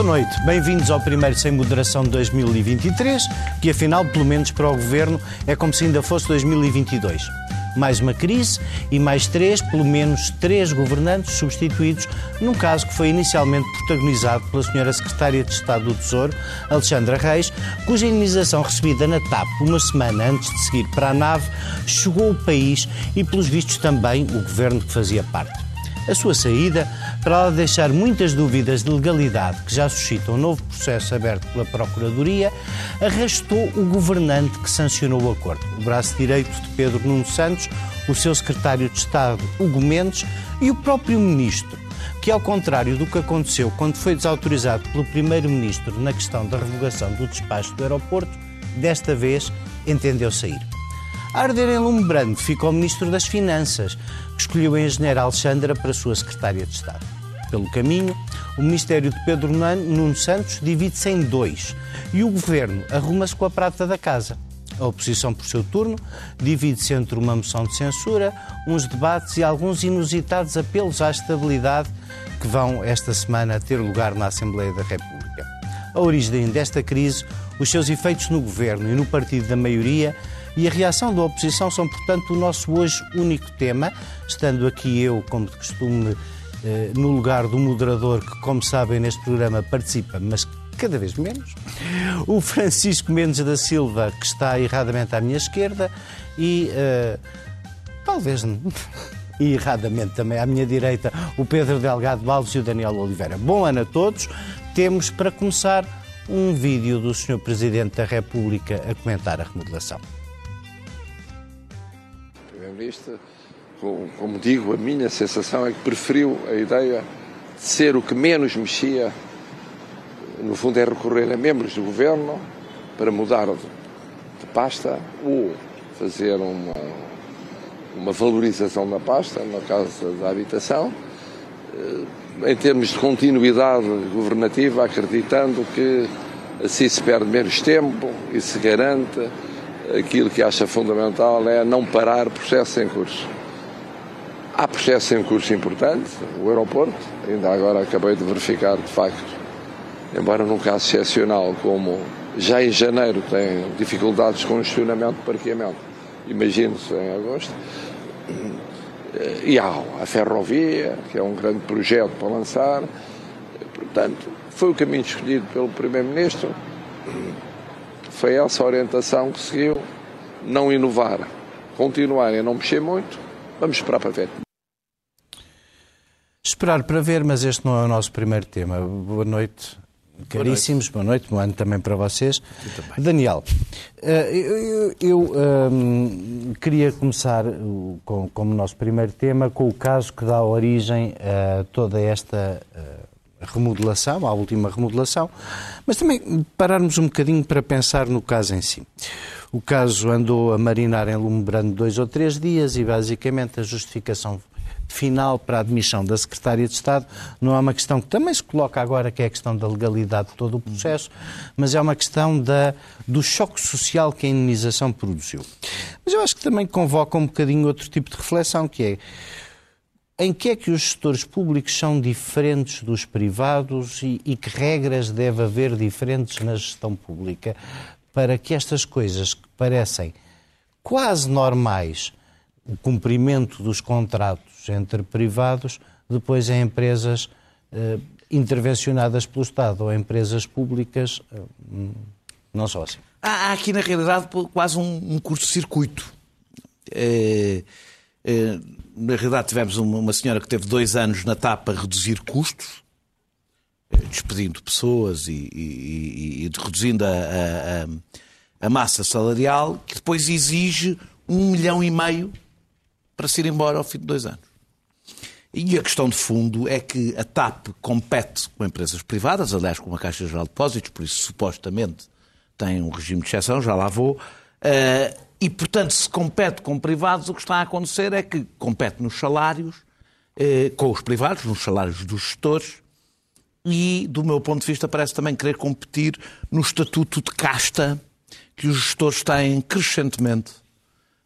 Boa noite, bem-vindos ao primeiro Sem Moderação de 2023, que afinal, pelo menos para o Governo, é como se ainda fosse 2022. Mais uma crise e mais três, pelo menos três governantes substituídos, num caso que foi inicialmente protagonizado pela senhora Secretária de Estado do Tesouro, Alexandra Reis, cuja indenização recebida na TAP uma semana antes de seguir para a nave chegou ao país e, pelos vistos, também o governo que fazia parte. A sua saída, para ela deixar muitas dúvidas de legalidade que já suscitam um novo processo aberto pela Procuradoria, arrastou o governante que sancionou o acordo, o braço direito de Pedro Nuno Santos, o seu secretário de Estado, Hugo Mendes, e o próprio ministro, que, ao contrário do que aconteceu quando foi desautorizado pelo primeiro-ministro na questão da revogação do despacho do aeroporto, desta vez entendeu sair. A arder em lume brando o Ministro das Finanças, escolheu a engenheira Alexandra para sua secretária de Estado. Pelo caminho, o Ministério de Pedro Nuno Santos divide-se em dois e o Governo arruma-se com a prata da casa. A oposição, por seu turno, divide-se entre uma moção de censura, uns debates e alguns inusitados apelos à estabilidade que vão esta semana ter lugar na Assembleia da República. A origem desta crise, os seus efeitos no governo e no partido da maioria e a reação da oposição são, portanto, o nosso hoje único tema, estando aqui eu, como de costume, eh, no lugar do moderador que, como sabem, neste programa participa, mas cada vez menos. O Francisco Mendes da Silva, que está erradamente à minha esquerda, e uh, talvez e erradamente também à minha direita, o Pedro Delgado Baldes e o Daniel Oliveira. Bom ano a todos. Temos, para começar, um vídeo do Sr. Presidente da República a comentar a remodelação. Primeiro-Ministro, como digo, a minha sensação é que preferiu a ideia de ser o que menos mexia, no fundo é recorrer a membros do governo para mudar de pasta ou fazer uma, uma valorização da pasta, no caso da habitação, eh, em termos de continuidade governativa, acreditando que assim se perde menos tempo e se garante aquilo que acha fundamental é não parar processos em curso. Há processos em curso importantes, o aeroporto, ainda agora acabei de verificar, de facto, embora num caso excepcional, como já em janeiro tem dificuldades com o gestionamento de parqueamento, imagino-se em agosto, e há a ferrovia, que é um grande projeto para lançar, portanto, foi o caminho escolhido pelo Primeiro-Ministro, foi essa a orientação que seguiu, não inovar, continuar e não mexer muito, vamos esperar para ver. Esperar para ver, mas este não é o nosso primeiro tema. Boa noite, caríssimos, boa noite, boa ano também para vocês. Daniel, eh, eu, eu, eu um, queria começar com, como nosso primeiro tema com o caso que dá origem a toda esta uh, remodelação, à última remodelação, mas também pararmos um bocadinho para pensar no caso em si. O caso andou a marinar em lume brando dois ou três dias e, basicamente, a justificação final para a admissão da Secretária de Estado não é uma questão que também se coloca agora, que é a questão da legalidade de todo o processo, mas é uma questão da, do choque social que a indenização produziu. Mas eu acho que também convoca um bocadinho outro tipo de reflexão, que é em que é que os gestores públicos são diferentes dos privados e, e, que regras deve haver diferentes na gestão pública para que estas coisas que parecem quase normais, o cumprimento dos contratos entre privados, depois em empresas eh, intervencionadas pelo Estado ou empresas públicas, eh, não só assim. Há aqui, na realidade, quase um, um curto-circuito. É eh, na realidade, tivemos uma senhora que teve dois anos na TAP a reduzir custos, eh, despedindo pessoas e, e, e reduzindo a, a, a, massa salarial, que depois exige um milhão e meio para se ir embora ao fim de dois anos. E a questão de fundo é que a TAP compete com empresas privadas, aliás, com a Caixa Geral de Depósitos, por isso supostamente tem um regime de exceção, já lá vou. Uh, e, portanto, se compete com privados, o que está a acontecer é que compete nos salários, eh, com os privados, nos salários dos gestores, e, do meu ponto de vista, parece também querer competir no estatuto de casta que os gestores têm crescentemente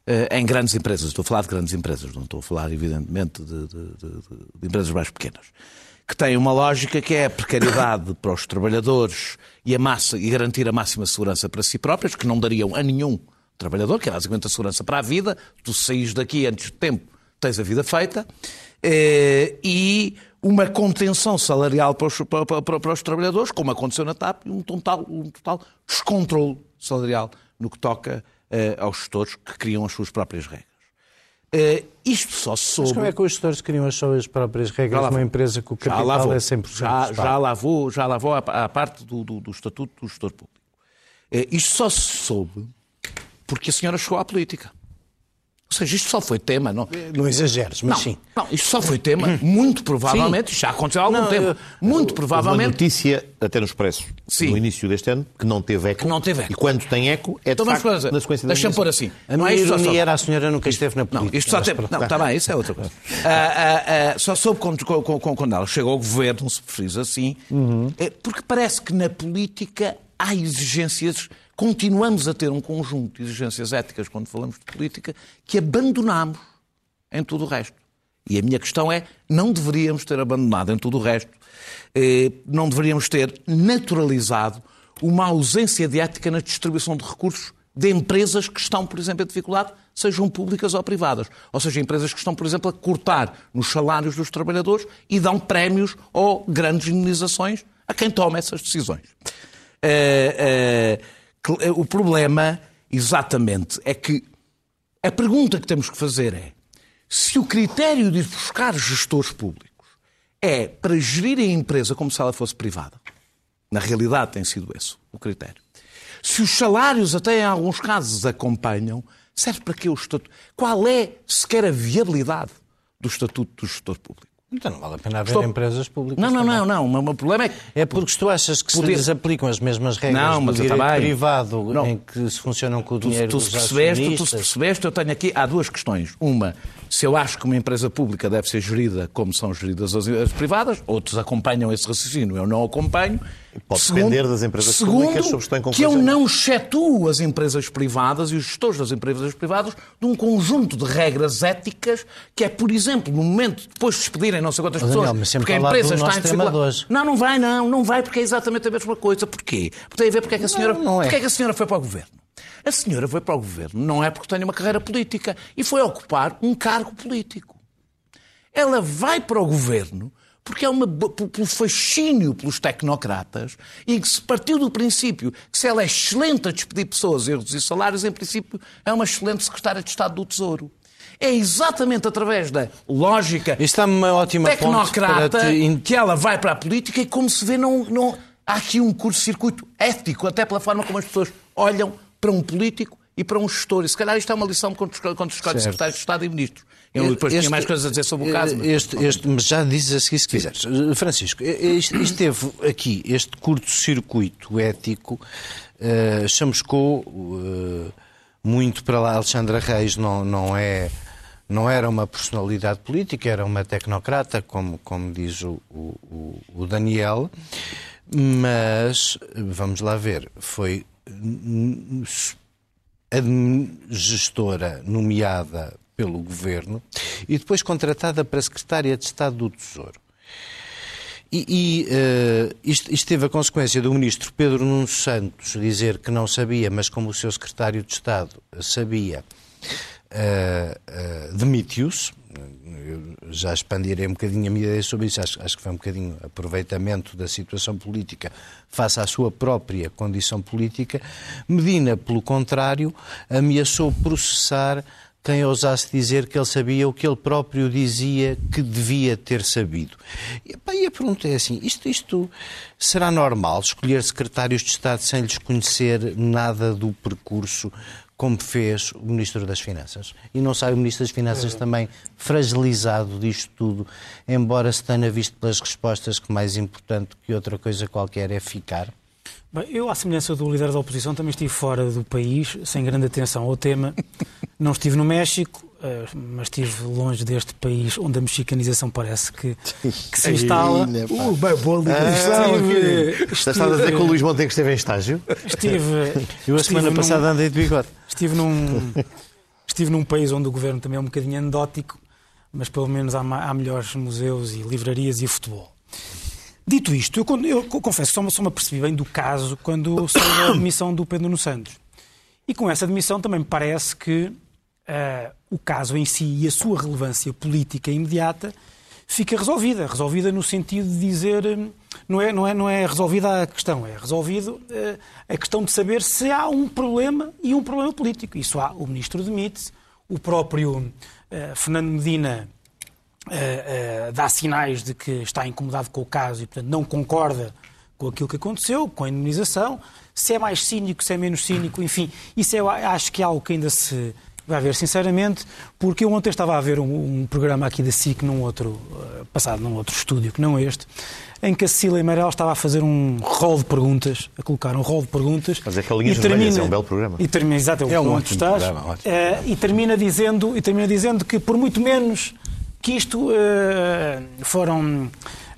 eh, em grandes empresas. Estou a falar de grandes empresas, não estou a falar, evidentemente, de, de, de, de empresas mais pequenas. que tem uma lógica que é a precariedade para os trabalhadores e, a massa, e garantir a máxima segurança para si próprios, que não dariam a nenhum trabalhador, que é basicamente a segurança para a vida, tu saís daqui antes de tempo, tens a vida feita, eh, e uma contenção salarial para os, para, para, para os, trabalhadores, como aconteceu na TAP, e um total, um total descontrole salarial no que toca eh, aos gestores que criam as suas próprias regras. Uh, isto só se soube... Mas como é que os gestores criam as suas próprias regras numa empresa que o capital é 100% já, já lá vou, já lá vou à, à parte do, do, do, Estatuto do Gestor Público. Uh, isto só se soube porque a senhora chegou à política. Ou seja, isto só foi tema. Não, não exageres, mas não, sim. Não, isto só foi tema, muito provavelmente, isto já aconteceu há algum não, tempo, muito provavelmente. Uma notícia, até no Expresso, sim. no início deste ano, que não teve eco. Que não teve eco. E quando tem eco, é de então, facto na sequência da Deixa-me pôr assim. A não é isto só... era a senhora nunca esteve na política. Não, isto só teve... Não, está bem, isso é outra coisa. uh, uh, uh, só soube quando, quando, quando ela chegou ao governo, se preferis assim, uhum. é porque parece que na política há exigências continuamos a ter um conjunto de exigências éticas quando falamos de política que abandonamos em tudo o resto. E a minha questão é: não deveríamos ter abandonado em tudo o resto, eh, não deveríamos ter naturalizado uma ausência de ética na distribuição de recursos de empresas que estão, por exemplo, em dificuldade, sejam públicas ou privadas. Ou seja, empresas que estão, por exemplo, a cortar nos salários dos trabalhadores e dão prémios ou grandes indenizações a quem toma essas decisões. Uh, uh, o problema, exatamente, é que a pergunta que temos que fazer é se o critério de buscar gestores públicos é para gerir a empresa como se ela fosse privada. Na realidade tem sido esse o critério. Se os salários até em alguns casos acompanham, serve para que o estatuto? Qual é sequer a viabilidade do estatuto do gestor público? Então não vale a pena haver Estou... empresas públicas. Não, não, não, não. O problema é que. É porque tu achas que poder... se lhes aplicam as mesmas regras não, mas do direito privado não. em que se funcionam com o dinheiro tu, percebeste, Tu se percebeste, eu tenho aqui. Há duas questões. Uma, se eu acho que uma empresa pública deve ser gerida como são geridas as, as privadas, outros acompanham esse raciocínio, eu não acompanho. Pode segundo, depender das empresas segundo, públicas sobre estão em que eu não excetuo as empresas privadas e os gestores das empresas privadas de um conjunto de regras éticas que é, por exemplo, no momento depois de despedirem não sei quantas pessoas, Daniel, porque a empresa está em dificuldade. Não, não vai, não, não vai porque é exatamente a mesma coisa. Porquê? Porque tem a ver porque é que a senhora, não, não é. porque é que a senhora foi para o governo. A senhora foi para o governo não é porque tenha uma carreira política e foi ocupar um cargo político. Ela vai para o governo porque é uma, pelo fascínio pelos tecnocratas e que se partiu do princípio que se ela é excelente a despedir pessoas e reduzir salários, em princípio é uma excelente secretária de Estado do Tesouro. É exatamente através da lógica tecnocrata te... que ela vai para a política e, como se vê, não, não... há aqui um curto-circuito ético, até pela forma como as pessoas olham para um político e para um gestor. E se calhar isto é uma lição quando escolhe secretários de Estado e ministros. Eu depois este, tinha mais coisas a dizer sobre o caso. Mas... Este, este, mas já dizes a seguir se quiseres. Francisco, isto, isto teve aqui este curto-circuito ético, uh, chamuscou uh, muito para lá. Alexandra Reis não, não, é, não era uma personalidade política, era uma tecnocrata, como, como diz o, o, o Daniel, mas vamos lá ver, foi gestora nomeada pelo governo e depois contratada para secretária de Estado do Tesouro. E, e uh, isto, isto, teve a consequência do ministro Pedro Nuno Santos dizer que não sabia, mas como o seu secretário de Estado sabia, uh, uh, demitiu-se. Já expandirei um bocadinho a minha ideia sobre isso. Acho, acho que foi um bocadinho aproveitamento da situação política face à sua própria condição política. Medina, pelo contrário, ameaçou processar quem ousasse dizer que ele sabia o que ele próprio dizia que devia ter sabido. E, a pergunta é assim: isto, isto será normal escolher secretários de Estado sem lhes conhecer nada do percurso? Como fez o Ministro das Finanças. E não sai o Ministro das Finanças é. também fragilizado disto tudo, embora se tenha visto pelas respostas que mais importante que outra coisa qualquer é ficar? Bem, eu, à semelhança do líder da oposição, também estive fora do país, sem grande atenção ao tema. Não estive no México, eh, mas estive longe deste país onde a mexicanização parece que, que se instala. Uh, bem, boa ligação. Ah, Estás a dizer que o Luís Montenegro esteve em estágio? Estive. Eu a semana passada andei de bigode. Estive num, estive num país onde o governo também é um bocadinho anedótico, mas pelo menos há, há melhores museus e livrarias e futebol. Dito isto, eu, eu confesso que só, só me apercebi bem do caso quando saiu a admissão do Pedro Nuno Santos. E com essa admissão também me parece que uh, o caso em si e a sua relevância política imediata fica resolvida. Resolvida no sentido de dizer. Não é, não é, não é resolvida a questão, é resolvido uh, a questão de saber se há um problema e um problema político. Isso há. O ministro demite-se, o próprio uh, Fernando Medina uh, dá sinais de que está incomodado com o caso e, portanto, não concorda com aquilo que aconteceu, com a indemnização. Se é mais cínico, se é menos cínico, enfim, isso eu acho que é algo que ainda se vai ver, sinceramente, porque eu ontem estava a ver um, um programa aqui da SIC num outro, passado num outro estúdio que não este, em que a Cecília Meirelles estava a fazer um rol de perguntas, a colocar um rol de perguntas. Mas é que a linha termina, é um belo programa. E termina, exato, é, é um ótimo estás, programa, ótimo. Uh, e, termina dizendo, e termina dizendo que por muito menos que isto uh, foram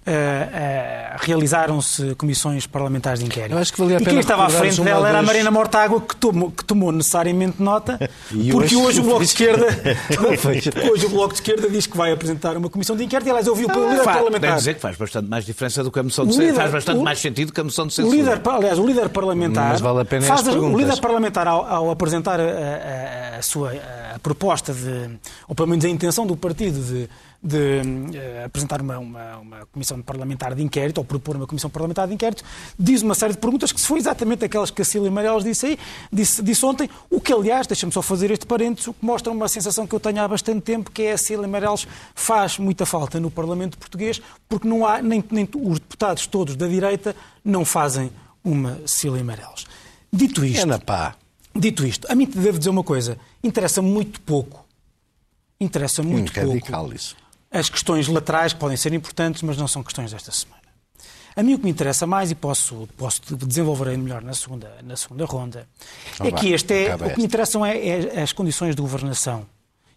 Uh, uh, realizaram-se comissões parlamentares de inquérito. Eu acho que valia a pena e quem estava à frente dela era a Marina Mortágua, que tomou, que tomou necessariamente nota, porque hoje, hoje o Bloco de Esquerda hoje o Bloco de Esquerda diz que vai apresentar uma comissão de inquérito. E, aliás, ouviu o líder parlamentar. Deve dizer que faz bastante mais diferença do que a moção de censura. Faz bastante o, mais sentido que a moção de censura. O líder, aliás, o líder parlamentar. Mas vale a pena faz, O líder parlamentar, ao, ao apresentar a, a, a sua a proposta de. ou pelo menos a intenção do partido de de uh, apresentar uma, uma, uma, comissão parlamentar de inquérito, ou propor uma comissão parlamentar de inquérito, diz uma série de perguntas que se foi exatamente aquelas que a Cília Marelos disse aí, disse, disse ontem, o que aliás, deixa-me só fazer este parênteses, o que mostra uma sensação que eu tenho há bastante tempo, que é a Cília Marelos faz muita falta no Parlamento Português, porque não há, nem, nem os deputados todos da direita não fazem uma Cília Marelos. Dito isto... É na pá. Dito isto, a mim devo dizer uma coisa, interessa muito pouco interessa muito pouco. Radical isso as questões laterais que podem ser importantes, mas não são questões desta semana. A mim o que me interessa mais, e posso, posso desenvolver melhor na segunda, na segunda ronda, é que este é, o que me interessam é, é, as condições de governação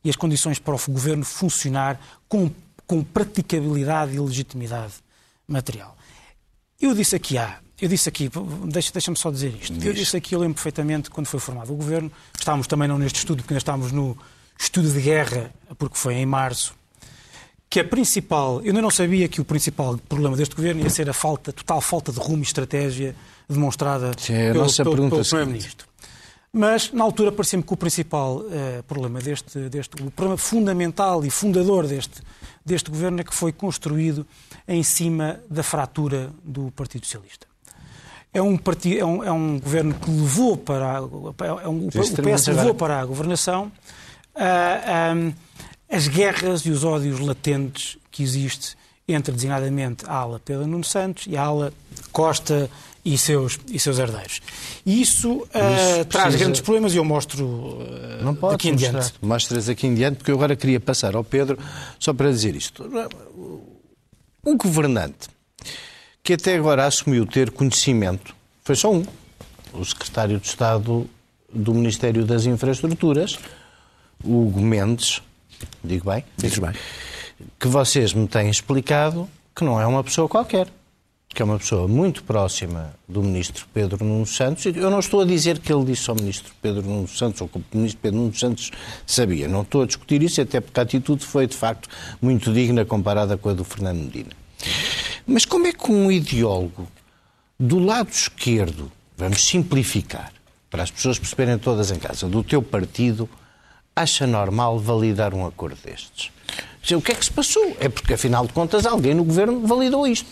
e as condições para o governo funcionar com, com praticabilidade e legitimidade material. Eu disse aqui há, eu disse aqui, deixa-me deixa só dizer isto. Diz. Eu disse aqui, eu lembro perfeitamente quando foi formado o governo, estávamos também não neste estudo, porque ainda estávamos no estudo de guerra, porque foi em março, que a principal, eu ainda não sabia que o principal problema deste governo ia ser a falta, total falta de rumo e estratégia demonstrada Sim, é pelo, pelo, pelo Primeiro-Ministro. Mas, na altura, parecia-me que o principal uh, problema deste, deste, o problema fundamental e fundador deste, deste governo é que foi construído em cima da fratura do Partido Socialista. É um, partido, é um, é um governo que levou para a, é um, o PS levou para a governação uh, as guerras e os ódios latentes que existe entre, designadamente, a ala Pedro Nuno Santos e a ala Costa e seus, e seus herdeiros. E isso, uh, precisa... traz grandes problemas e eu mostro uh, Não pode aqui em diante. Mostras aqui em diante, porque eu agora queria passar ao Pedro só para dizer isto. Um governante que até agora assumiu ter conhecimento, foi só um, o secretário de Estado do Ministério das Infraestruturas, Hugo Mendes, digo bem? Dizes bem. Que vocês me têm explicado que não é uma pessoa qualquer, que é uma pessoa muito próxima do ministro Pedro Nuno Santos. Eu não estou a dizer que ele disse ao ministro Pedro Nuno Santos ou que o ministro Pedro Nuno Santos sabia. Não estou a discutir isso, até porque a atitude foi, de facto, muito digna comparada com a do Fernando Medina. Mas como é que um ideólogo do lado esquerdo, vamos simplificar, para as pessoas perceberem todas em casa, do teu partido, acha normal validar um acordo destes? O que é que se passou? É porque, afinal de contas, alguém no governo validou isto.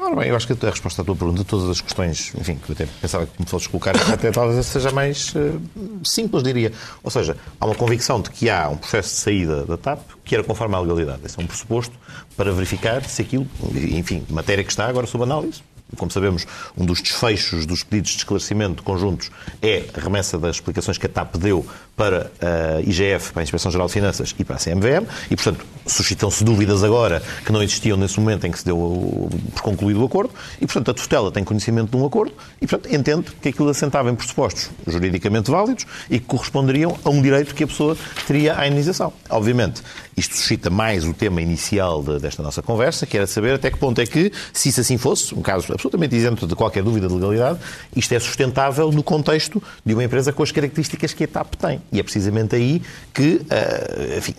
Ora bem, eu acho que a resposta à tua pergunta, todas as questões, enfim, que eu até pensava que me fosses colocar, até talvez seja mais uh, simples, diria. Ou seja, há uma convicção de que há um processo de saída da TAP que era conforme à legalidade. Esse é um pressuposto para verificar se aquilo, enfim, matéria que está agora sob análise, como sabemos, um dos desfechos dos pedidos de esclarecimento conjuntos é a remessa das explicações que a TAP deu para a IGF, para a Inspeção Geral de Finanças e para a CMVM, e, portanto, suscitam-se dúvidas agora que não existiam nesse momento em que se deu por concluído o acordo, e, portanto, a tutela tem conhecimento de um acordo e, portanto, entende que aquilo assentava em pressupostos juridicamente válidos e que corresponderiam a um direito que a pessoa teria à indenização. Obviamente, isto suscita mais o tema inicial de, desta nossa conversa, que era saber até que ponto é que, se isso assim fosse, um caso absolutamente isento de qualquer dúvida de legalidade, isto é sustentável no contexto de uma empresa com as características que a TAP tem. E é precisamente aí que, uh, enfim,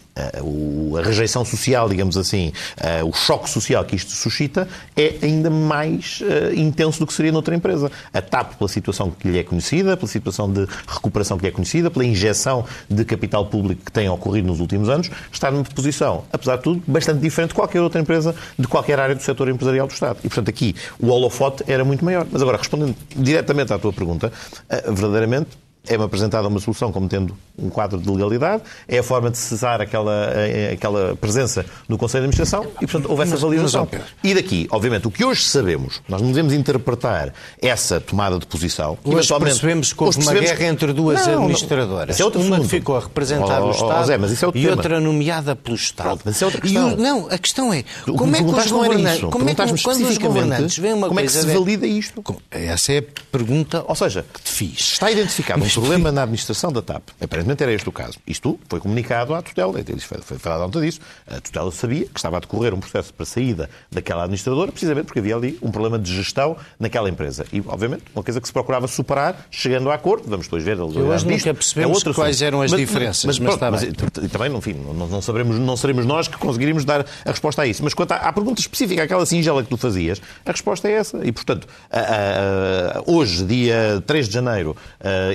a rejeição social, digamos assim, uh, o choque social que isto suscita é ainda mais uh, intenso do que seria noutra empresa. A TAP, pela situação que lhe é conhecida, pela situação de recuperação que lhe é conhecida, pela injeção de capital público que tem ocorrido nos últimos anos, está numa posição, apesar de tudo, bastante diferente de qualquer outra empresa, de qualquer área do setor empresarial do Estado. E, portanto, aqui o holofote era muito maior. Mas agora, respondendo diretamente à tua pergunta, verdadeiramente é-me apresentada uma solução como tendo um quadro de legalidade, é a forma de cessar aquela, eh, aquela presença no Conselho de Administração e, portanto, houve essa validação. E daqui, obviamente, o que hoje sabemos, nós não devemos interpretar essa tomada de posição. Hoje percebemos que houve percebemos... uma guerra entre duas não, administradoras. Não, é uma que ficou a representar oh, o Estado oh, Zé, isso é e tema. outra nomeada pelo Estado. Pronto, mas isso é outra questão. O, não, a questão é, como é que os governantes, como é que, quando os governantes veem uma como coisa... Como é que se valida isto? Essa é a pergunta Ou seja, que te fiz. Está identificado um problema na administração da TAP. Aparentemente era este o caso. Isto foi comunicado à tutela, foi, falado ontem disso. A tutela sabia que estava a decorrer um processo para saída daquela administradora, precisamente porque havia ali um problema de gestão naquela empresa. E, obviamente, uma coisa que se procurava superar, chegando a acordo, vamos depois ver a Hoje nunca percebemos é quais eram as mas, diferenças. Mas, mas, mas, mas também, enfim, não, não, saberemos, não seremos nós que conseguiríamos dar a resposta a isso. Mas quanto à, à pergunta específica, aquela singela que tu fazias, a resposta é essa. E, portanto, a, a, a, hoje, dia 3 de janeiro,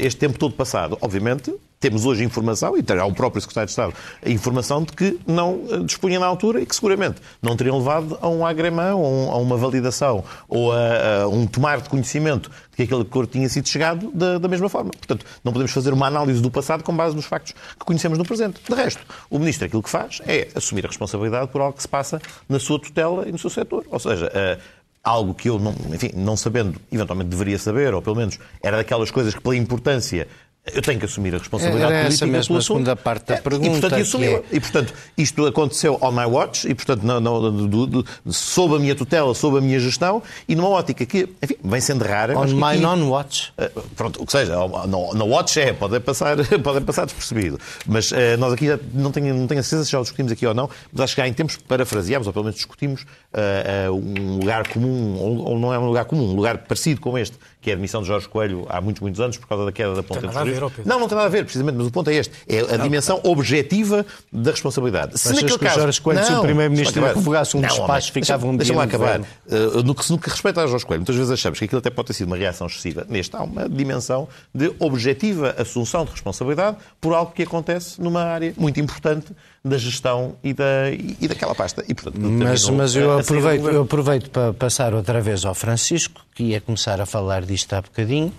este tempo todo passado, obviamente, temos hoje informação, e terá o próprio Secretário de Estado, a informação de que não eh, dispunha na altura e que seguramente não teriam levado a um agremão, a uma validação ou a, a um tomar de conhecimento de que aquele acordo tinha sido chegado da, da, mesma forma. Portanto, não podemos fazer uma análise do passado com base nos factos que conhecemos no presente. De resto, o Ministro aquilo que faz é assumir a responsabilidade por algo que se passa na sua tutela e no seu setor. Ou seja, uh, algo que eu, não, enfim, não sabendo, eventualmente deveria saber, ou pelo menos era daquelas coisas que, pela importância eu tenho que assumir a responsabilidade Era política. Essa mesma segunda parte da pergunta. É, e, portanto, é... e, portanto, isto aconteceu on my watch, e, portanto, não, não, do, do, sob a minha tutela, sob a minha gestão, e numa ótica que, enfim, vem sendo rara. On my non-watch. Uh, pronto, o que seja, no, no watch é, pode passar, pode passar despercebido. Mas uh, nós aqui já não tenho, não tenho a certeza se já o discutimos aqui ou não, mas acho que há em tempos parafraseámos, ou pelo menos discutimos, uh, um lugar comum, ou, ou, não é um lugar comum, um lugar parecido com este, que é a admissão de Jorge Coelho há muitos, muitos anos, por causa da queda da ponta de Não, não tem nada a ver, precisamente, mas o ponto é este. É a não, dimensão não. objetiva da responsabilidade. Se naquele caso... Jorge Coelho, não, se o Primeiro-Ministro revogasse um não, despacho, ficava um Deixa-me lá acabar. Uh, no, que, no que respeita a Jorge Coelho, muitas vezes achamos que aquilo até pode ter sido uma reação excessiva. Neste há uma dimensão de objetiva assunção de responsabilidade por algo que acontece numa área muito importante da gestão e, da, e daquela pasta. E, portanto, mas, mas eu, aproveito, eu aproveito para passar outra vez ao Francisco, que ia começar a falar disto há bocadinho.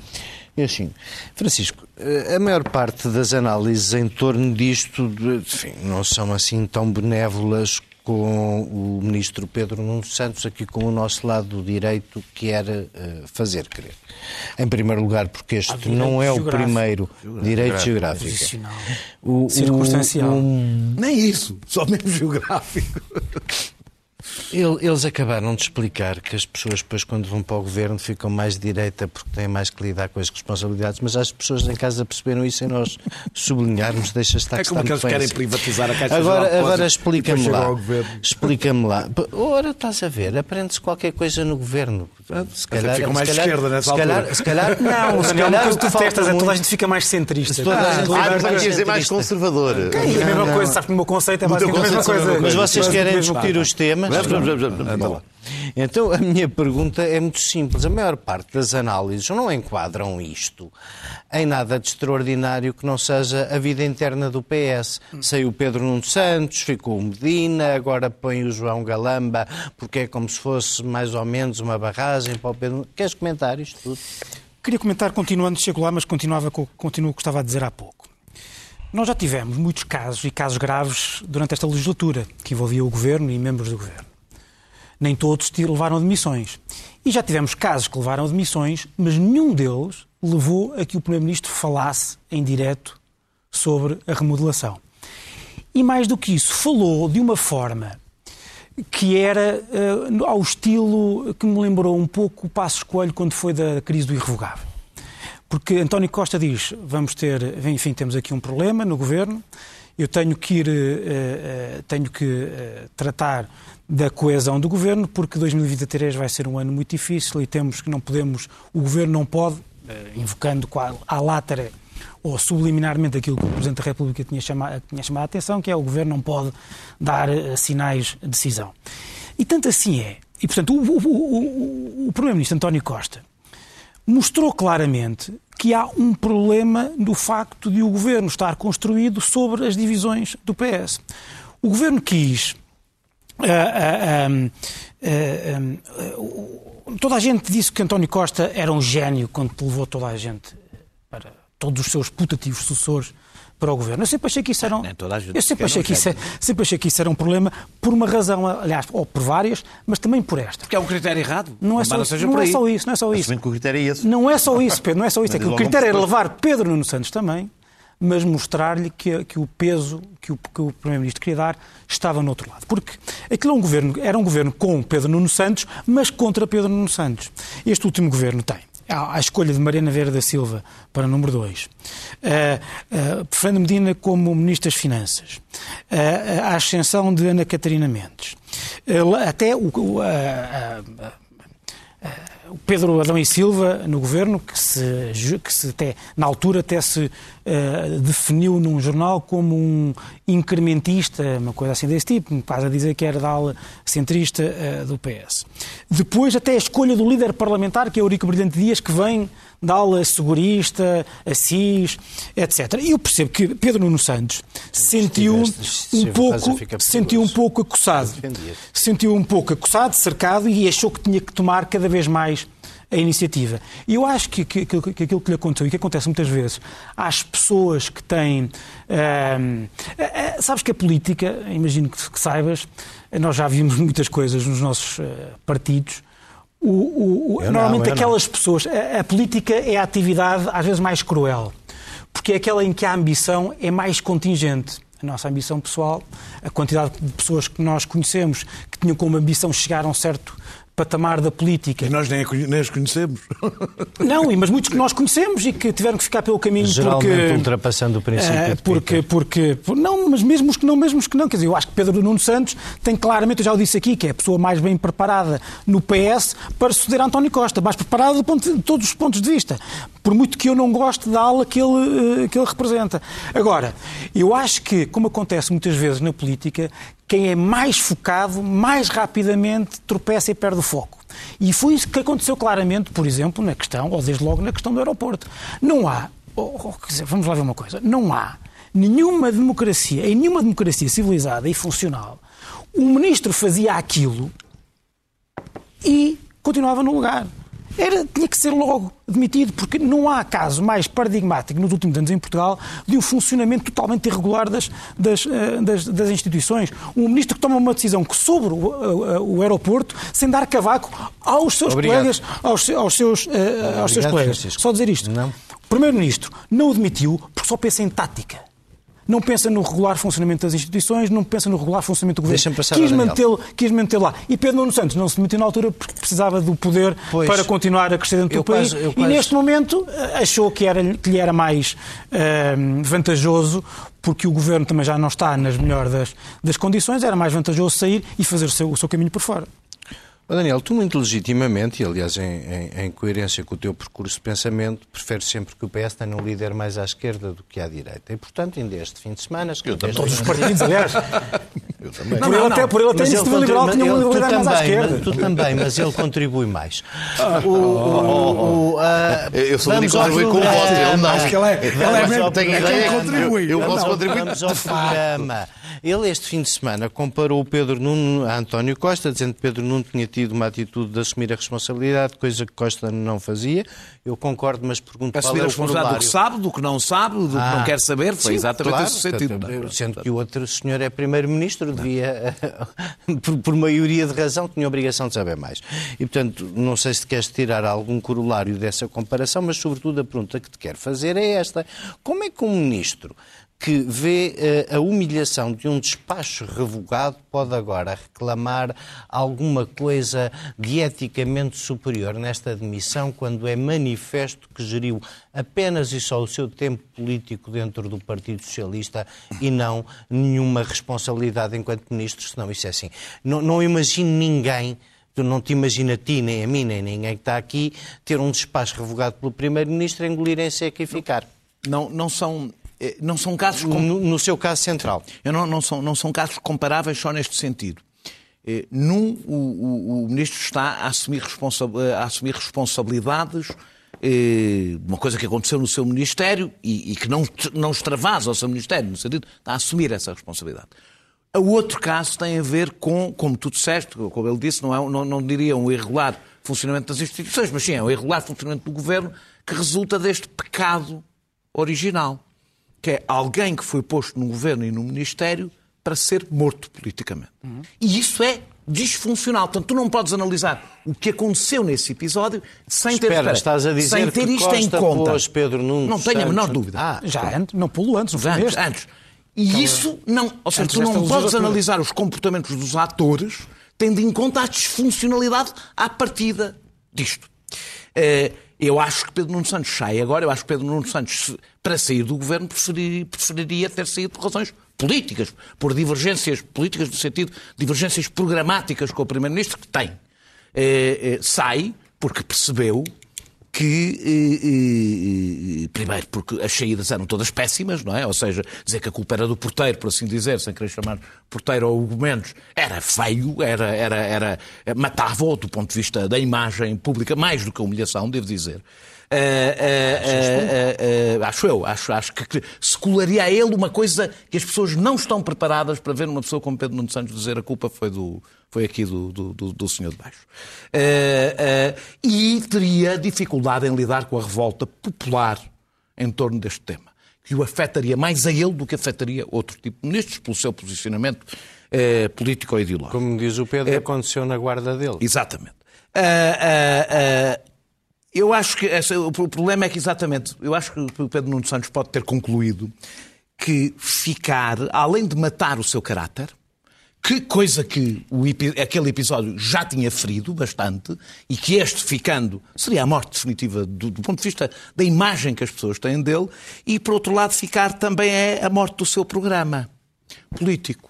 E assim, Francisco, a maior parte das análises em torno disto enfim, não são assim tão benévolas com o ministro Pedro Nuno Santos, aqui com o nosso lado direito, quer uh, fazer crer. Em primeiro lugar, porque este não é o primeiro direito geográfico. O, Circunstancial. O, o... Nem isso, só mesmo geográfico. Eles acabaram de explicar que as pessoas depois quando vão para o governo ficam mais de direita porque têm mais que lidar com as responsabilidades, mas as pessoas em casa perceberam isso e nós sublinharmos, deixa estar é que como está que eles querem assim. privatizar a Caixa Agora, agora explica-me lá. Explica-me lá. Ora, estás a ver, aprende-se qualquer coisa no governo. Se calhar, fica mais se calhar, esquerda nessa se calhar, se calhar, não, se calhar, calhar tu testas, muito... toda a gente fica mais centrista. Toda a gente ah, vai dizer mais conservador. É a mesma coisa, sabes que o meu conceito é basicamente a mesma coisa. Mas vocês querem discutir os temas? Então a minha pergunta é muito simples. A maior parte das análises não enquadram isto em nada de extraordinário que não seja a vida interna do PS. Saiu Pedro Nuno Santos, ficou o Medina, agora põe o João Galamba, porque é como se fosse mais ou menos uma barragem para o Pedro. Queres comentar isto tudo? Queria comentar, continuando, chego lá, mas continuava, continuo o que estava a dizer há pouco. Nós já tivemos muitos casos e casos graves durante esta legislatura que envolvia o governo e membros do governo nem todos levaram demissões. E já tivemos casos que levaram demissões, mas nenhum deles levou a que o Primeiro-Ministro falasse em direto sobre a remodelação. E mais do que isso, falou de uma forma que era uh, ao estilo que me lembrou um pouco o Passo Escolho quando foi da crise do irrevogável. Porque António Costa diz, vamos ter, enfim, temos aqui um problema no governo, eu tenho que ir, uh, uh, tenho que tratar da coesão do governo, porque 2023 vai ser um ano muito difícil e temos que não podemos, o governo não pode, eh, invocando a látera ou subliminarmente aquilo que o Presidente da República tinha chamado, tinha chamado a atenção, que é o Governo não pode dar sinais de decisão. E tanto assim é. E, portanto, o, o, o, o Primeiro-Ministro António Costa mostrou claramente que há um problema do facto de o governo estar construído sobre as divisões do PS. O governo quis. Uh, uh, toda a gente disse que António Costa era um gênio quando levou toda a gente para todos os seus putativos sucessores para o governo. Eu sempre achei que isso era um, eu sempre achei que isso, é- sempre achei que isso era um problema por uma razão, aliás, ou por várias, mas também por esta. Porque é um critério errado. Não é só, não não é só isso, não é só isso. que o critério é esse. Não é só isso, Pedro, não é só isso. É que o critério era levar Pedro Nuno Santos também, mas mostrar-lhe que, que, o peso que o, que o Primeiro-Ministro queria dar estava no outro lado. Porque aquilo é um governo, era um governo com Pedro Nuno Santos, mas contra Pedro Nuno Santos. Este último governo tem à, escolha de Mariana Vieira da Silva para número 2, uh, uh, Fernando Medina como Ministro das Finanças, uh, a ascensão de Ana Catarina Mendes, uh, até o Pedro Adão e Silva no governo, que se, que se até, na altura até se uh, definiu num jornal como um incrementista, uma coisa assim desse tipo, quase a dizer que era da ala centrista uh, do PS. Depois até a escolha do líder parlamentar, que é Eurico Brilhante Dias, que vem da ala segurista, assis, etc. E eu percebo que Pedro Nuno Santos sentiu um pouco, sentiu um pouco acossado. Sentiu um pouco acossado, cercado e achou que tinha que tomar cada vez mais a iniciativa. E eu acho que, que, que, aquilo que lhe aconteceu e que acontece muitas vezes às pessoas que têm. Uh, sabes que a política, imagino que, que, saibas, nós já vimos muitas coisas nos nossos uh, partidos. O, o, normalmente aquelas não. pessoas. A, a política é a atividade às vezes mais cruel, porque é aquela em que a ambição é mais contingente a nossa ambição pessoal, a quantidade de pessoas que nós conhecemos que tinham como ambição chegar a um certo patamar da política. E nós nem, nem os conhecemos. Não, mas muitos que nós conhecemos e que tiveram que ficar pelo caminho Geralmente porque... ultrapassando o princípio uh, porque, porque, porque, Não, mas mesmo os que não, mesmo os que não. Quer dizer, eu acho que Pedro Nuno Santos tem claramente, eu já o disse aqui, que é a pessoa mais bem preparada no PS para suceder a António Costa. Mais preparada de, de todos os pontos de vista. Por muito que eu não goste da ala que ele, uh, que ele representa. Agora, eu acho que, como acontece muitas vezes na política, quem é mais focado, mais rapidamente tropeça e perde o foco. E foi isso que aconteceu claramente, por exemplo, na questão, ou desde logo na questão do aeroporto. Não há, ou, quer dizer, vamos lá ver uma coisa, não há nenhuma democracia, em nenhuma democracia civilizada e funcional, o ministro fazia aquilo e continuava no lugar era, tinha que ser logo demitido, porque não há caso mais paradigmático nos últimos anos em Portugal de um funcionamento totalmente irregular das, das, eh, das, das instituições. Um ministro que toma uma decisão que sobre o, o, o aeroporto sem dar cavaco aos seus Obrigado. colegas, aos, aos seus, uh, aos seus colegas. Francisco. Só dizer isto. Não. O Primeiro-Ministro não o demitiu porque só pensa em tática não pensa no regular funcionamento das instituições, não pensa no regular funcionamento do governo. Quis mantê-lo quis mantê lá. E Pedro Nuno Santos não se demitiu na altura porque precisava do poder pois, para continuar a crescer dentro do país. Quase, quase... E neste momento eh, achou que, era, que lhe era mais uh, vantajoso porque o governo também já não está nas melhores das, das condições, era mais vantajoso sair e fazer o seu, o seu caminho por fora. Daniel, tu muito legitimamente, e aliás em, em, em, coerência com o teu percurso de pensamento, preferes sempre que o PS tenha um líder mais à esquerda do que à direita. E, portanto, ainda este fim de semana... Todos os partidos, aliás. Eu também. Por, não, ele, Até, por ele até iniciativa liberal tinha um líder mais à esquerda. Tu também, mas ele contribui mais. O, o, o, uh, eu sou o único que contribui com o voto, ele não. Acho que ele é, ele é mesmo, tenho é ideia, ele contribui. Eu, eu posso contribuir Vamos ao programa. Ele, este fim de semana, comparou o Pedro Nuno a António Costa, dizendo que Pedro Nuno tinha tido uma atitude de assumir a responsabilidade, coisa que Costa não fazia. Eu concordo, mas pergunto assumir qual é a responsabilidade do que sabe, do que não sabe, do ah, que não quer saber. Foi sim, exatamente claro, esse o sentido. Sendo que o outro senhor é primeiro-ministro, por, por maioria de razão, tinha a obrigação de saber mais. E, portanto, não sei se queres tirar algum corolário dessa comparação, mas, sobretudo, a pergunta que te quero fazer é esta. Como é que um ministro que vê uh, a humilhação de um despacho revogado pode agora reclamar alguma coisa de eticamente superior nesta admissão quando é manifesto que geriu apenas e só o seu tempo político dentro do Partido Socialista e não nenhuma responsabilidade enquanto ministro, senão isso é assim. Não, não imagino ninguém Tu não te imagina a ti, nem a mim, nem ninguém que está aqui, ter um despacho revogado pelo Primeiro-Ministro, engolir em seco e ficar. não, não são. Eh, Não são casos com- No, no seu caso central. eu não, não, são, não são casos comparáveis só neste sentido. Eh, Num, o, o- o ministro está a assumir, responsa- a assumir responsabilidades, eh, uma coisa que aconteceu no seu ministério e, e que não, não extravasa o seu ministério, no sentido, está a assumir essa responsabilidade. O outro caso tem a ver com, como tu disseste, como ele disse, não, é, não, não diria um irregular funcionamento das instituições, mas sim é um irregular funcionamento do governo que resulta deste pecado original, que é alguém que foi posto no governo e no ministério para ser morto politicamente. E isso é disfuncional. Portanto, tu não podes analisar o que aconteceu nesse episódio sem ter, Espera, estás a sem dizer ter que isto em conta. pôs Pedro Nuno não tenho a menor dúvida. Ah, Já antes, não pulo antes, não foi Antes, antes. E isso não. Ou seja, tu não podes analisar os comportamentos dos atores tendo em conta a disfuncionalidade à partida disto. Eh, Eu acho que Pedro Nuno Santos sai agora. Eu acho que Pedro Nuno Santos, para sair do governo, preferiria, preferiria ter saído por razões políticas, por divergências políticas, no sentido divergências programáticas com o Primeiro-Ministro, que tem. Eh, eh, sai porque percebeu que, eh, eh, primeiro, porque as saídas eram todas péssimas, não é? Ou seja, dizer que a culpa era do porteiro, por assim dizer, sem querer chamar porteiro ou Hugo Mendes, era feio, era, era, era, matava-o do ponto de vista da imagem pública, mais do que a humilhação, devo dizer. Eh, eh, eh, acho eu, acho, acho que, que se colaria a ele uma coisa que as pessoas não estão preparadas para ver uma pessoa como Pedro Nuno Santos dizer a culpa foi, do, foi aqui do, do, do, do senhor de baixo. Eh, eh, e teria dificuldade em lidar com a revolta popular em torno deste tema, que o afetaria mais a ele do que afetaria outro tipo de ministros, pelo seu posicionamento eh, político ou ideológico. Como diz o Pedro, aconteceu na guarda dele. Exatamente. Eu acho que essa- o pro- problema é que exatamente, eu acho que o Pedro Nuno Santos pode ter concluído que ficar, além de matar o seu caráter, que coisa que o aquele episódio já tinha ferido bastante e que este ficando seria a morte definitiva do, do ponto de vista da imagem que as pessoas têm dele e por outro lado ficar também é a morte do seu programa político.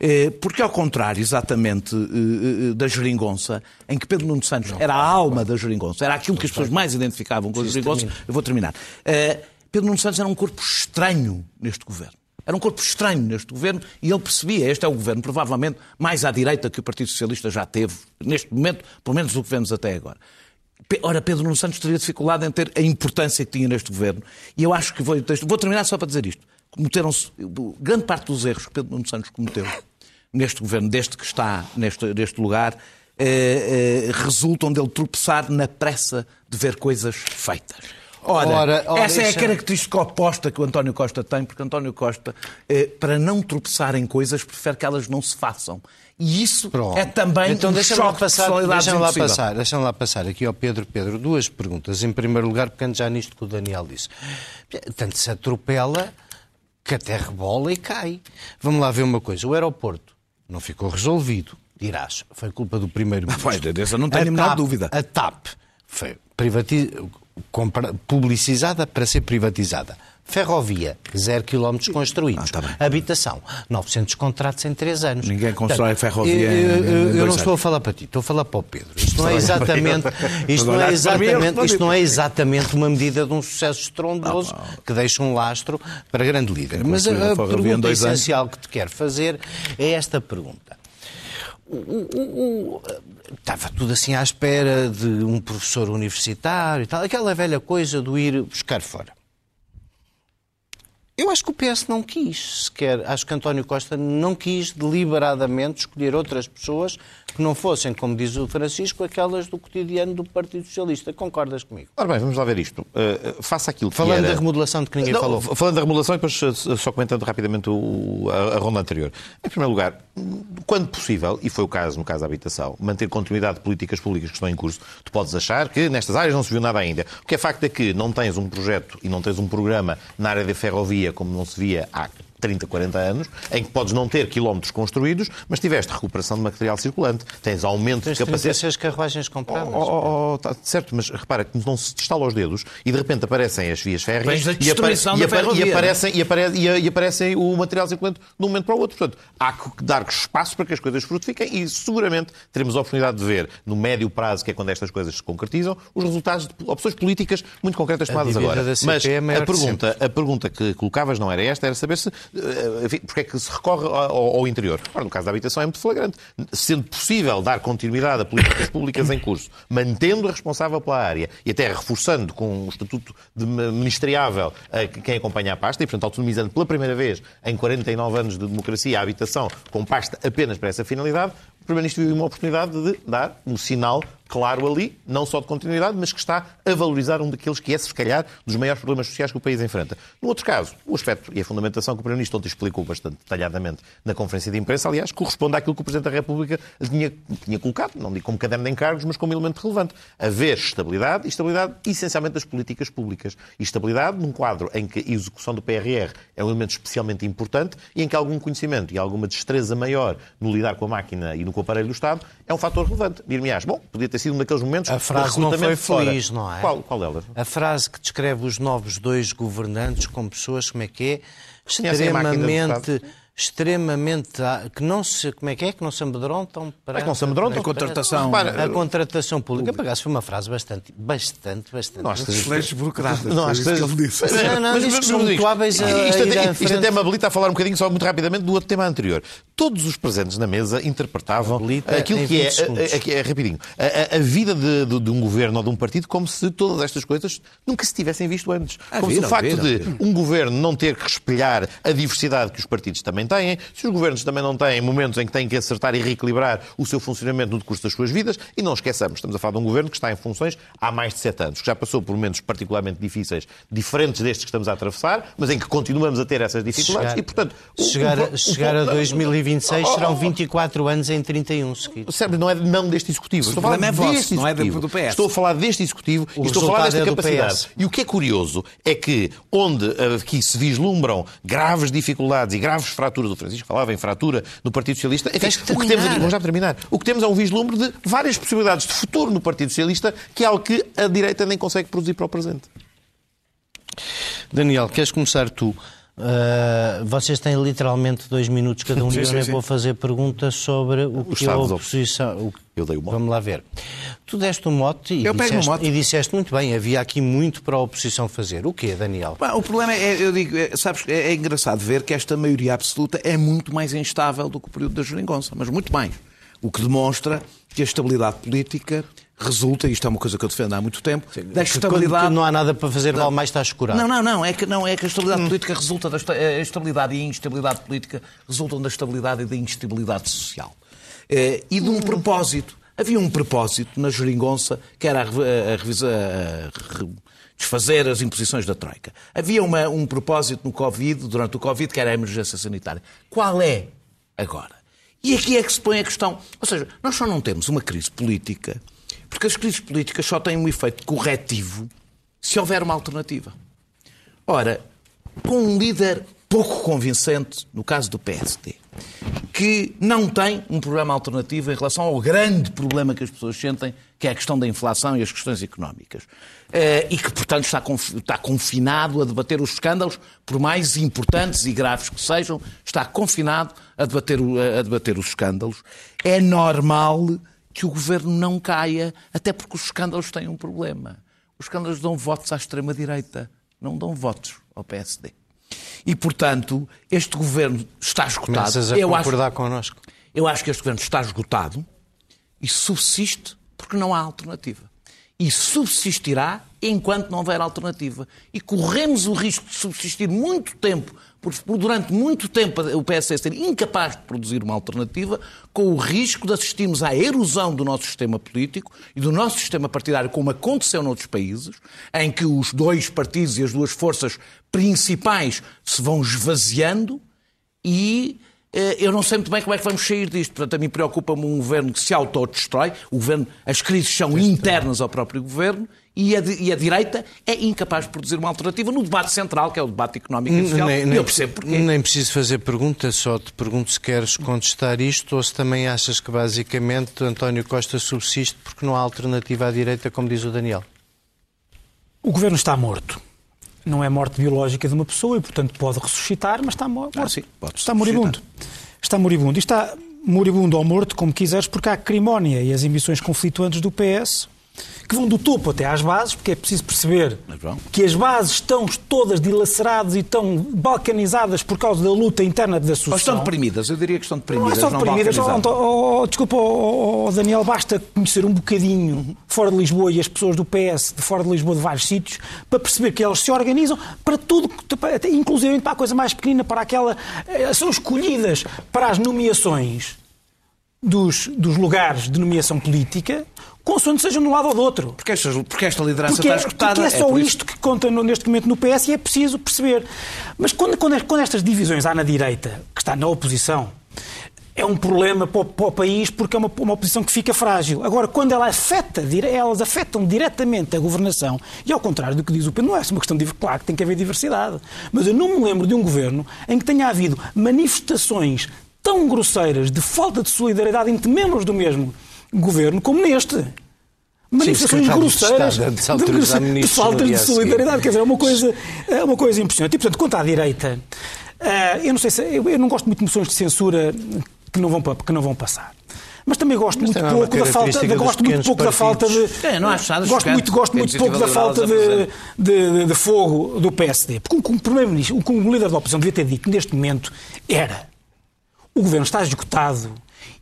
Eh, Porque, ao contrário, exatamente, eh, eh, da geringonça, em que Pedro Nuno Santos era a alma da geringonça, era aquilo que as pessoas mais identificavam com a geringonça, eu vou terminar. Pedro Nuno Santos era um corpo estranho neste governo. Era um corpo estranho neste governo e ele percebia, este é o governo provavelmente mais à direita que o Partido Socialista já teve, neste momento, pelo menos os governos até agora. Ora, Pedro Nuno Santos teria dificuldade em ter a importância que tinha neste governo. E eu acho que vou, vou terminar só para dizer isto. Cometeram-se grande parte dos erros que Pedro Nuno Santos cometeu neste governo, desde que está neste, neste lugar, eh, eh, resultam dele tropeçar na pressa de ver coisas feitas. Ora, Ora, ora, essa é a característica oposta que o António Costa tem, porque António Costa, eh, para não tropeçar em coisas, prefere que elas não se façam. E isso Pronto. é também então um deixa-me lá choque de passar, personalidades deixa lá passar, deixa lá passar aqui ao Pedro Pedro duas perguntas. Em primeiro lugar, pegando já nisto que o Daniel disse. Tanto se atropela que até rebola e cai. Vamos lá ver uma coisa. O aeroporto não ficou resolvido. Dirás, foi culpa do primeiro-ministro. Dessa não tenho a menor dúvida. A TAP foi privati- compra- publicizada para ser privatizada. Ferrovia, zero quilómetros construídos. Ah, tá. Habitação, 900 contratos em três anos. Ninguém constrói Portanto, ferrovia Eu, em- eu- eu não anos. estou a falar para ti, estou a falar para o Pedro. Isto não é exatamente, isto não é exatamente, isto não é exatamente uma medida de um sucesso estrondoso que deixa um lastro para grande líder. Mas a, a pergunta essencial que te quero fazer é esta pergunta. O- o- o- estava tudo assim à espera de um professor universitário e tal, aquela velha coisa do ir buscar fora. Eu acho que o PS não quis sequer. Acho que António Costa não quis deliberadamente escolher outras pessoas que não fossem, como diz o Francisco, aquelas do cotidiano do Partido Socialista. Concordas comigo? Ora bem, vamos lá ver isto. Uh, faça aquilo que Falando era... da remodelação de que ninguém Não, falou. Falando da remodelação e depois uh, só comentando rapidamente o- a, a ronda anterior. Em primeiro lugar, quando possível, e foi o caso no caso da habitação, manter continuidade de políticas públicas que estão em curso, tu podes achar que nestas áreas não se viu nada ainda. O que é facto é que não tens um projeto e não tens um programa na área da ferrovia como não se via há 30, 40 anos, em que podes não ter quilómetros construídos, mas tiveste recuperação de material circulante, tens aumento Tens de capacidade. 36 carruagens compradas. Oh, oh, oh, tá certo, mas repara que não se estala os dedos e de repente aparecem as vias férreas e, e, e aparecem, e, apare- e, aparecem o material circulante de um momento para o outro. Portanto, há que dar espaço para que as coisas frutifiquem e seguramente teremos a oportunidade de ver no médio prazo, que é quando estas coisas se concretizam, os resultados de opções políticas muito concretas tomadas agora. Mas é maior a pergunta, a pergunta que colocavas não era esta, era saber se enfim, porque é que se recorre ao, ao interior. Ora, no caso da habitação é muito flagrante. Sendo possível dar continuidade a políticas públicas em curso, mantendo a responsável pela área e até reforçando com o estatuto de ministeriável a quem acompanha a pasta e, portanto, autonomizando pela primeira vez em 49 anos de democracia a habitação com pasta apenas para essa finalidade, o Primeiro-Ministro viu uma oportunidade de dar um sinal claro ali, não só de continuidade, mas que está a valorizar um daqueles que é, se calhar, dos maiores problemas sociais que o país enfrenta. No outro caso, o aspecto e a fundamentação que o Primeiro-Ministro ontem explicou bastante detalhadamente na conferência de imprensa, aliás, corresponde àquilo que o Presidente da República tinha, tinha colocado, não digo como caderno de encargos, mas como elemento relevante. Haver estabilidade e estabilidade essencialmente das políticas públicas. E estabilidade num quadro em que a execução do PRR é um elemento especialmente importante e em que algum conhecimento e alguma destreza maior no lidar com a máquina e no aparelho do Estado é um fator relevante. Dir-me-ás, bom, podia ter sido um daqueles momentos A frase não foi recrutamento fora. feliz, não é? Qual, qual delas? A frase que descreve os novos dois governantes como pessoas, como é que é? Extremamente, extremamente, ah, que não se, como é que é? Que não se amedrontam para... É que não se amedrontam. A contratação- Repara, A contratação pública, por acaso foi uma frase bastante, bastante, bastante... Seja- Excelentes burocratas. Não, foi acho isso que ele disse. Não, não, são Rodrigues, muito hábeis a- isto, até, isto até me habilita a falar um bocadinho, só muito rapidamente, do outro tema anterior. Todos os presentes na mesa interpretavam Habilita aquilo em que é, 20 segundos. a- a- é, rapidinho, a, a- a vida de, de- de um governo ou de um partido como se todas estas coisas nunca se tivessem visto antes. Ah, como se o facto viram, de viram. um governo não ter que espelhar a diversidade que os partidos também têm, se os governos também não têm momentos em que têm que acertar e reequilibrar o seu funcionamento no decurso das suas vidas, e não esqueçamos, estamos a falar de um governo que está em funções há mais de sete anos, que já passou por momentos particularmente difíceis, diferentes destes que estamos a atravessar, mas em que continuamos a ter essas dificuldades, Chegar- e portanto... o- chegar, o- o- chegar a o- 2026 Oh, oh, serão oh, 24 anos em 31 seguidos. Sabe, não é não deste executivo. Estou a falar é vosso, deste não é do PS. Estou a falar deste executivo O e estou a falar desta é capacidade. E o que é curioso é que onde eh, aqui se vislumbram graves dificuldades e graves fraturas, o Francisco falava em fratura no Partido Socialista, enfim, o que temos aqui, vamos já terminar, o que temos é um vislumbre de várias possibilidades de futuro no Partido Socialista, que é algo que a direita nem consegue produzir para o presente. Daniel, queres começar tu? Uh, vocês têm literalmente dois minutos cada um e Sim, eu sim, nem sim. vou fazer perguntas sobre o que a oposição. o Eu dei o mote. Vamos lá ver. Tu deste um mote e, Eu disseste, mote. e disseste muito bem, havia aqui muito para a oposição fazer. O quê, Daniel? Pá, o problema é, eu digo, é, sabes, é, é engraçado ver que esta maioria absoluta é muito mais instável do que o período da Jeringonça, mas muito mais. O que demonstra que a estabilidade política resulta, e isto é uma coisa que eu defendo há muito tempo, da Que estabilidade. não há nada para fazer, vale mais estar escurado. Não, não, não. É que, não, é que a estabilidade política resulta da a estabilidade e a instabilidade política resultam da estabilidade e da instabilidade social. Eh, E de um propósito. Havia um propósito na geringonça que era a, a a desfazer as imposições da Troika. Havia uma- um propósito no Covid, durante o Covid, que era a emergência sanitária. Qual é agora? E aqui é que se põe a questão. Ou seja, nós só não temos uma crise política porque as crises políticas só têm um efeito corretivo se houver uma alternativa. Ora, com um líder pouco convincente, no caso do PSD, que não tem um programa alternativo em relação ao grande problema que as pessoas sentem, que é a questão da inflação e as questões económicas. Eh, E que, portanto, está conf- está confinado a debater os escândalos, por mais importantes e graves que sejam, está confinado a debater, a debater os escândalos. É normal que o governo não caia, até porque os escândalos têm um problema. Os escândalos dão votos à extrema-direita, não dão votos ao PSD. E, portanto, este governo está esgotado. Começas a Eu acho, concordar connosco. eu acho que este governo está esgotado e subsiste porque não há alternativa. E subsistirá enquanto não houver alternativa. E corremos o risco de subsistir muito tempo, por, durante muito tempo o PSD ser incapaz de produzir uma alternativa, com o risco de assistirmos à erosão do nosso sistema político e do nosso sistema partidário, como aconteceu noutros países, em que os dois partidos e as duas forças principais se vão esvaziando e eu não sei muito bem como é que vamos sair disto. Portanto, a mim preocupa-me um governo que se autodestrói. O governo, as crises são internas ao próprio governo e a, e a direita é incapaz de produzir uma alternativa no debate central, que é o debate económico e social. Nem, e eu percebo porquê. Nem preciso fazer perguntas, só te pergunto se queres contestar isto ou se também achas que basicamente António Costa subsiste porque não há alternativa à direita, como diz o Daniel. O governo está morto. Não é morte biológica de uma pessoa e, portanto, pode ressuscitar, mas está morto. Ah, sim, está moribundo. Está moribundo. E está moribundo ou morto, como quiseres, porque há a acrimónia e as ambições conflituantes do PS que vão do topo até às bases, porque é preciso perceber que as bases estão todas dilaceradas e estão balcanizadas por causa da luta interna da sucessão. Ou estão deprimidas, eu diria que estão deprimidas. Não, estão deprimidas. Oh, oh, oh, desculpa, oh, Daniel, basta conhecer um bocadinho fora de Lisboa e as pessoas do PS de fora de Lisboa de vários sítios para perceber que elas se organizam para tudo, inclusive para a coisa mais pequenina, para aquela. Eh, são escolhidas para as nomeações dos, dos lugares de nomeação política consoante seja de um lado ou do outro. Porque esta, porque esta liderança porque está é, escutada. Porque é só é isto que conta no, neste momento no PS e é preciso perceber. Mas quando, quando, quando estas divisões há na direita, que está na oposição, é um problema para o, para o, país porque é uma, uma oposição que fica frágil. Agora, quando ela afeta, elas afetam diretamente a governação, e ao contrário do que diz o Pedro, não é uma questão de. Claro que tem que haver diversidade. Mas eu não me lembro de um governo em que tenha havido manifestações tão grosseiras de falta de solidariedade entre membros do mesmo governo como neste. Manifestações Sim, grosseiras de, de, de, falta de solidariedade. Quer dizer, é uma coisa, é uma coisa impressionante. E, portanto, quanto à direita, uh, eu não sei se. Eu, eu, não gosto muito de moções de censura que não vão, que não vão passar. Mas também gosto muito pouco da falta, de, gosto muito pouco da falta de, é, não acho gosto muito, gosto muito pouco da falta de, de, de, fogo do PSD. Porque o, o primeiro-ministro, o líder da oposição devia ter dito neste momento era o governo está esgotado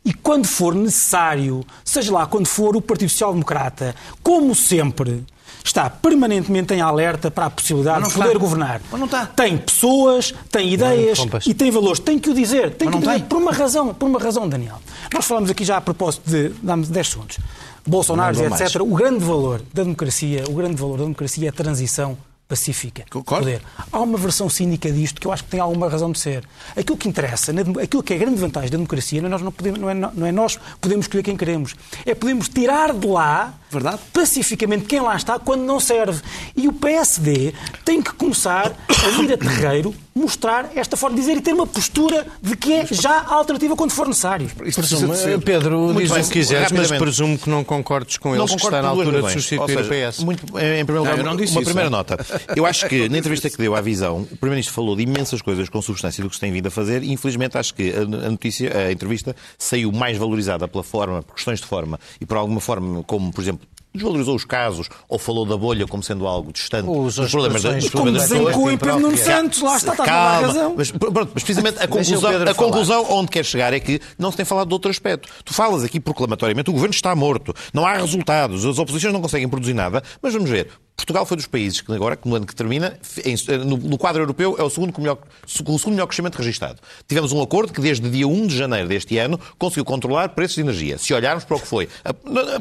e quando for necessário, seja lá quando for, o Partido Social Democrata, como sempre, está permanentemente em alerta para a possibilidade de poder está. governar. Mas não está. Tem pessoas, tem ideias não, e tem valores. Tem que o dizer. Tem que o dizer tem. por uma razão, por uma razão, Daniel. Nós falamos aqui já a propósito de, dá-me 10 segundos. Bolsonaro, etc. Mais. O grande valor da democracia, o grande valor da democracia é a transição pacífica. Concordo. Poder. Há uma versão cínica disto que eu acho que tem alguma razão de ser. Aquilo que interessa, aquilo que é a grande vantagem da democracia, não é nós, não podemos, não é, não é nós podemos escolher quem queremos. É podemos tirar de lá Verdade? pacificamente quem lá está quando não serve. E o PSD tem que começar a ir a terreiro mostrar esta forma de dizer e ter uma postura de que é já a alternativa quando for necessário. Presumo, Pedro, diz o que quiseres, mas presumo que não concordes com eles que está na altura de substituir seja, o PS. Muito, em primeiro lugar, não, uma isso, primeira é? nota. Eu acho que na entrevista que deu à Visão, o Primeiro-Ministro falou de imensas coisas com substância do que se tem vindo a fazer e, infelizmente, acho que a notícia, a entrevista, saiu mais valorizada pela forma, por questões de forma e por alguma forma, como, por exemplo, desvalorizou os casos ou falou da bolha como sendo algo distante os dos problemas da, dos Como Pedro Nuno Santos, lá está, está Calma, a razão. Mas, pronto, mas precisamente a conclusão, a conclusão onde quer chegar é que não se tem falado de outro aspecto. Tu falas aqui proclamatoriamente, o governo está morto, não há resultados, as oposições não conseguem produzir nada, mas vamos ver, Portugal foi dos países que agora, no ano que termina, no quadro europeu, é o segundo melhor, o segundo melhor crescimento registado. Tivemos um acordo que, desde dia 1 de janeiro deste ano, conseguiu controlar preços de energia. Se olharmos para o que foi.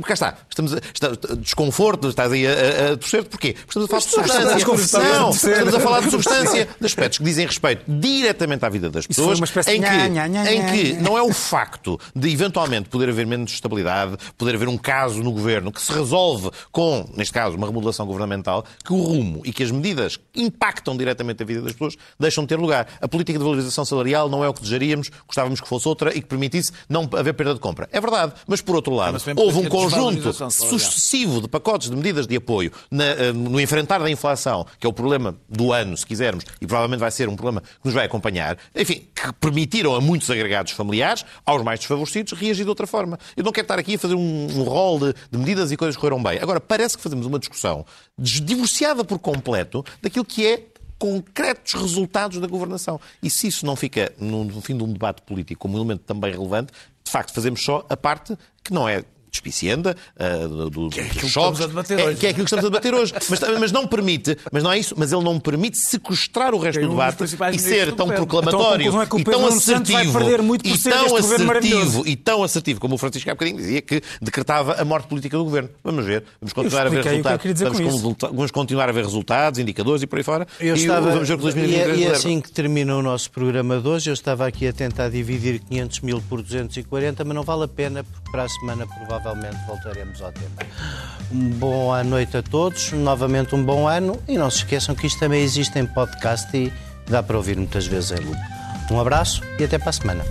Cá está. Estamos, está, desconforto, estás aí a, a, torcer. Porquê? Porque estamos a falar de substância. Não, estamos a falar de substância, de aspectos que dizem respeito diretamente à vida das pessoas, em que, em que não é o facto de, eventualmente, poder haver menos estabilidade, poder haver um caso no governo que se resolve com, neste caso, uma remodelação governamental fundamental que o rumo e que as medidas que impactam diretamente a vida das pessoas deixam de ter lugar. A política de valorização salarial não é o que desejaríamos, gostávamos que fosse outra e que permitisse não haver perda de compra. É verdade, mas por outro lado, houve um conjunto sucessivo de pacotes de medidas de apoio na, eh, no enfrentar da inflação, que é o problema do ano, se quisermos, e provavelmente vai ser um problema que nos vai acompanhar, enfim, que permitiram a muitos agregados familiares, aos mais desfavorecidos, reagir de outra forma. Eu não quero estar aqui a fazer um, um rol de, de medidas e coisas que correram bem. Agora, parece que fazemos uma discussão divorciada por completo daquilo que é concretos resultados da governação. E se isso não fica, no fim de um debate político, como um elemento também relevante, de facto fazemos só a parte que não é despicienda, uh, do, que é que, é, que é aquilo que estamos a debater hoje. Mas, mas, não permite, mas não é isso, mas ele não permite sequestrar o resto do debate e ser tão proclamatório então, é e tão assertivo e tão assertivo e tão assertivo como o Francisco há bocadinho dizia que decretava a morte política do governo. Vamos ver, vamos continuar a ver resultados, vamos, vamos, continuar a ver resultados, indicadores e por aí fora. Eu e estava, vamos ver que e, é, e assim que termina o nosso programa de hoje, eu estava aqui a tentar dividir 500 mil por 240, mas não vale a pena porque para a semana provavelmente provavelmente voltaremos ao tema. Um boa noite a todos, novamente um bom ano e não se esqueçam que isto também existe em podcast e dá para ouvir muitas vezes em loop. Um abraço e até para a semana.